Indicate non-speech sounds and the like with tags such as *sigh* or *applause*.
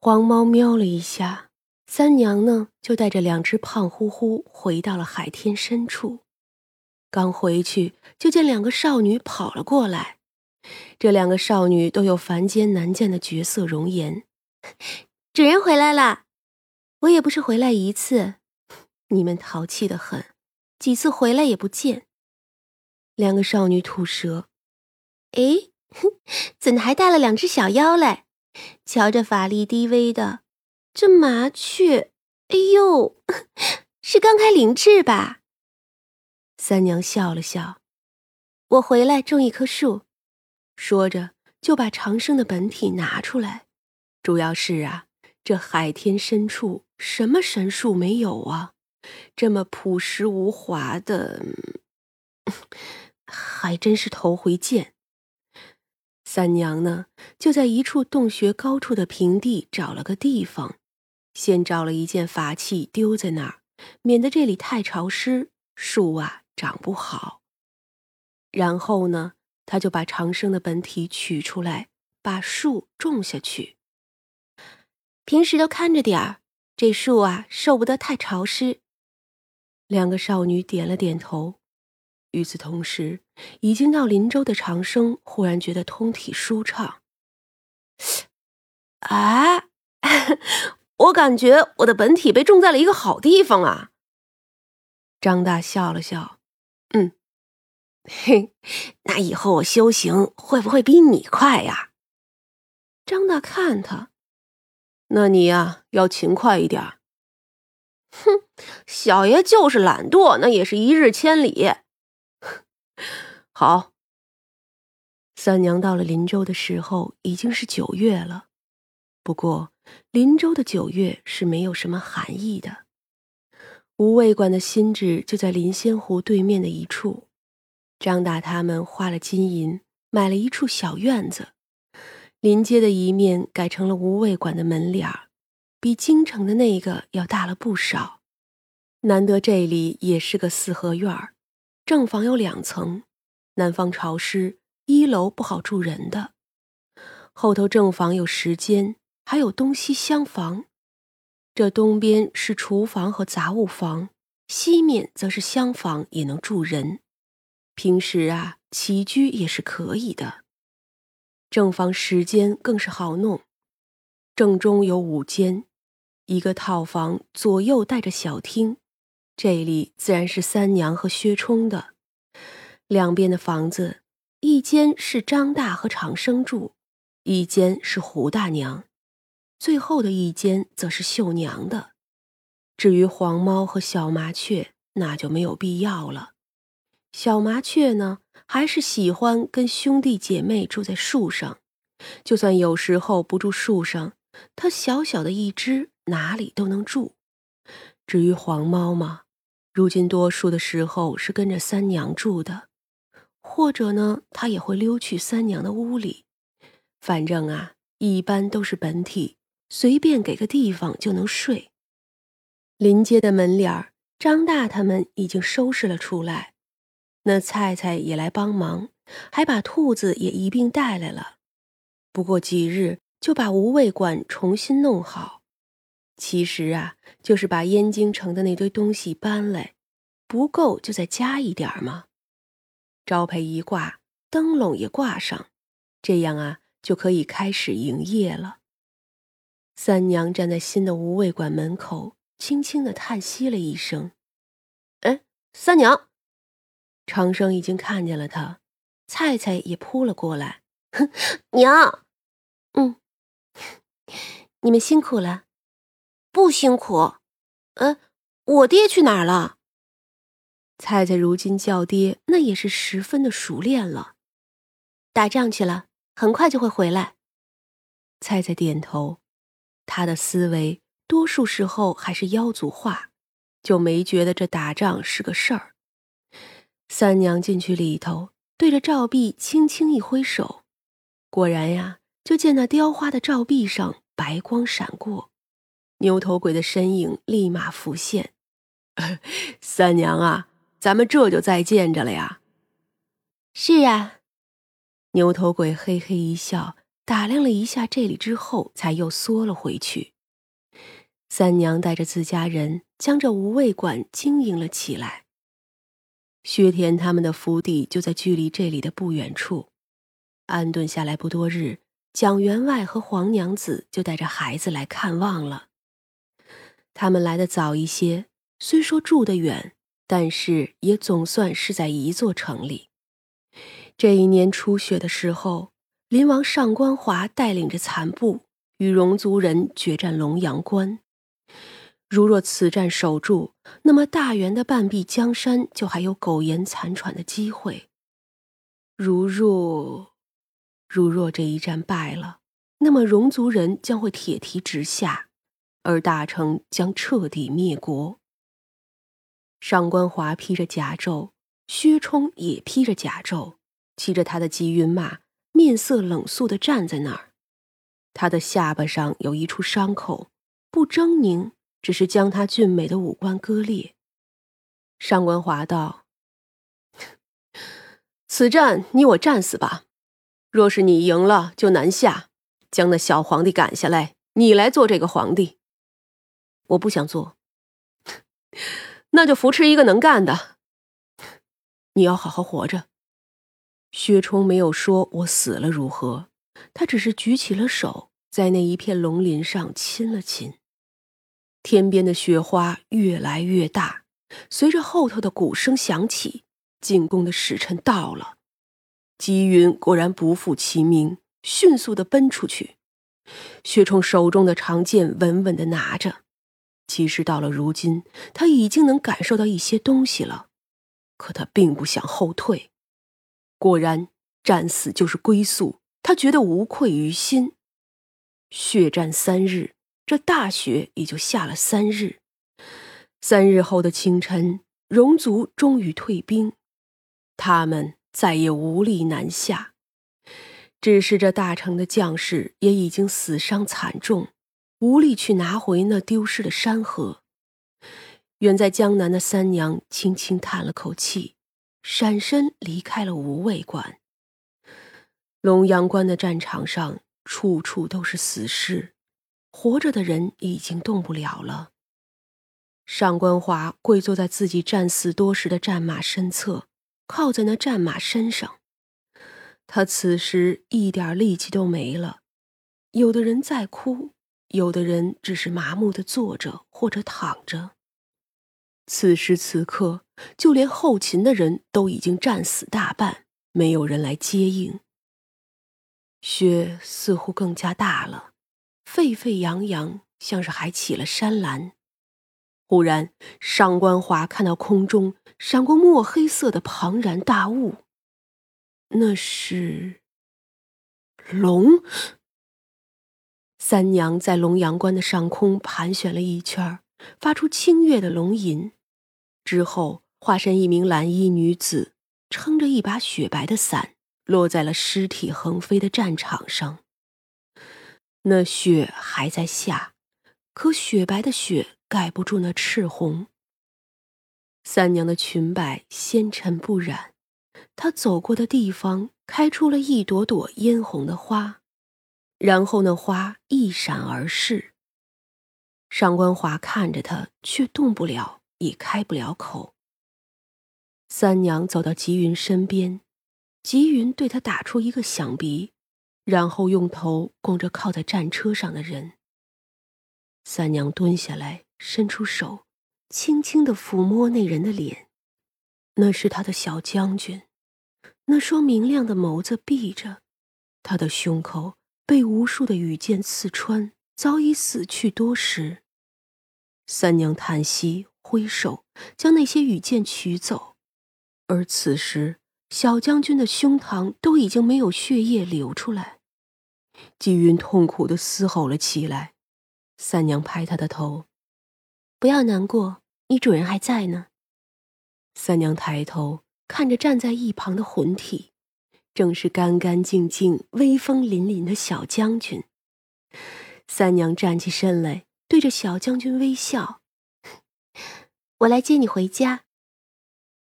黄猫瞄了一下，三娘呢就带着两只胖乎乎回到了海天深处。刚回去，就见两个少女跑了过来。这两个少女都有凡间难见的绝色容颜。主人回来了，我也不是回来一次，你们淘气的很，几次回来也不见。两个少女吐舌，哎，怎么还带了两只小妖来？瞧这法力低微的，这麻雀，哎呦，*laughs* 是刚开灵智吧？三娘笑了笑，我回来种一棵树，说着就把长生的本体拿出来。主要是啊，这海天深处什么神树没有啊？这么朴实无华的，*laughs* 还真是头回见。三娘呢，就在一处洞穴高处的平地找了个地方，先找了一件法器丢在那儿，免得这里太潮湿，树啊长不好。然后呢，他就把长生的本体取出来，把树种下去。平时都看着点儿，这树啊受不得太潮湿。两个少女点了点头。与此同时，已经到林州的长生忽然觉得通体舒畅。哎，*laughs* 我感觉我的本体被种在了一个好地方啊！张大笑了笑，嗯，嘿，*laughs* 那以后我修行会不会比你快呀？张大看他，那你呀要勤快一点。哼，小爷就是懒惰，那也是一日千里。好。三娘到了林州的时候已经是九月了，不过林州的九月是没有什么寒意的。无畏馆的新址就在林仙湖对面的一处，张大他们花了金银买了一处小院子，临街的一面改成了无畏馆的门脸儿，比京城的那个要大了不少。难得这里也是个四合院儿。正房有两层，南方潮湿，一楼不好住人的。后头正房有十间，还有东西厢房。这东边是厨房和杂物房，西面则是厢房，也能住人。平时啊，起居也是可以的。正房十间更是好弄，正中有五间，一个套房，左右带着小厅。这里自然是三娘和薛冲的，两边的房子，一间是张大和长生住，一间是胡大娘，最后的一间则是秀娘的。至于黄猫和小麻雀，那就没有必要了。小麻雀呢，还是喜欢跟兄弟姐妹住在树上，就算有时候不住树上，它小小的一只，哪里都能住。至于黄猫嘛，如今多数的时候是跟着三娘住的，或者呢，他也会溜去三娘的屋里。反正啊，一般都是本体，随便给个地方就能睡。临街的门脸儿，张大他们已经收拾了出来，那菜菜也来帮忙，还把兔子也一并带来了。不过几日就把无味馆重新弄好。其实啊，就是把燕京城的那堆东西搬来，不够就再加一点嘛。招牌一挂，灯笼也挂上，这样啊就可以开始营业了。三娘站在新的无味馆门口，轻轻的叹息了一声：“哎，三娘。”长生已经看见了他，菜菜也扑了过来：“哼娘，嗯，*laughs* 你们辛苦了。”不辛苦，嗯，我爹去哪儿了？菜菜如今叫爹，那也是十分的熟练了。打仗去了，很快就会回来。菜菜点头，他的思维多数时候还是妖族化，就没觉得这打仗是个事儿。三娘进去里头，对着照壁轻轻一挥手，果然呀，就见那雕花的照壁上白光闪过。牛头鬼的身影立马浮现，*laughs* 三娘啊，咱们这就再见着了呀。是啊，牛头鬼嘿嘿一笑，打量了一下这里之后，才又缩了回去。三娘带着自家人将这无味馆经营了起来。薛田他们的府邸就在距离这里的不远处。安顿下来不多日，蒋员外和黄娘子就带着孩子来看望了。他们来的早一些，虽说住得远，但是也总算是在一座城里。这一年初雪的时候，林王上官华带领着残部与戎族人决战龙阳关。如若此战守住，那么大元的半壁江山就还有苟延残喘的机会。如若，如若这一战败了，那么戎族人将会铁蹄直下，而大成将彻底灭国。上官华披着甲胄，薛冲也披着甲胄，骑着他的吉云马，面色冷肃的站在那儿。他的下巴上有一处伤口，不狰狞。只是将他俊美的五官割裂。上官华道：“此战你我战死吧。若是你赢了，就南下，将那小皇帝赶下来，你来做这个皇帝。我不想做，*laughs* 那就扶持一个能干的。你要好好活着。”薛冲没有说“我死了如何”，他只是举起了手，在那一片龙鳞上亲了亲。天边的雪花越来越大，随着后头的鼓声响起，进宫的使臣到了。吉云果然不负其名，迅速的奔出去。薛冲手中的长剑稳稳的拿着。其实到了如今，他已经能感受到一些东西了，可他并不想后退。果然，战死就是归宿，他觉得无愧于心。血战三日。这大雪也就下了三日，三日后的清晨，戎族终于退兵，他们再也无力南下。只是这大城的将士也已经死伤惨重，无力去拿回那丢失的山河。远在江南的三娘轻轻叹了口气，闪身离开了无畏关。龙阳关的战场上，处处都是死尸。活着的人已经动不了了。上官华跪坐在自己战死多时的战马身侧，靠在那战马身上。他此时一点力气都没了。有的人在哭，有的人只是麻木的坐着或者躺着。此时此刻，就连后勤的人都已经战死大半，没有人来接应。雪似乎更加大了。沸沸扬扬，像是还起了山岚。忽然，上官华看到空中闪过墨黑色的庞然大物，那是龙。三娘在龙阳关的上空盘旋了一圈，发出清越的龙吟，之后化身一名蓝衣女子，撑着一把雪白的伞，落在了尸体横飞的战场上。那雪还在下，可雪白的雪盖不住那赤红。三娘的裙摆纤尘不染，她走过的地方开出了一朵朵嫣红的花，然后那花一闪而逝。上官华看着她，却动不了，也开不了口。三娘走到吉云身边，吉云对她打出一个响鼻。然后用头供着靠在战车上的人。三娘蹲下来，伸出手，轻轻的抚摸那人的脸。那是他的小将军，那双明亮的眸子闭着，他的胸口被无数的羽箭刺穿，早已死去多时。三娘叹息，挥手将那些羽箭取走，而此时小将军的胸膛都已经没有血液流出来。季云痛苦的嘶吼了起来，三娘拍他的头：“不要难过，你主人还在呢。”三娘抬头看着站在一旁的魂体，正是干干净净、威风凛凛的小将军。三娘站起身来，对着小将军微笑：“ *laughs* 我来接你回家。”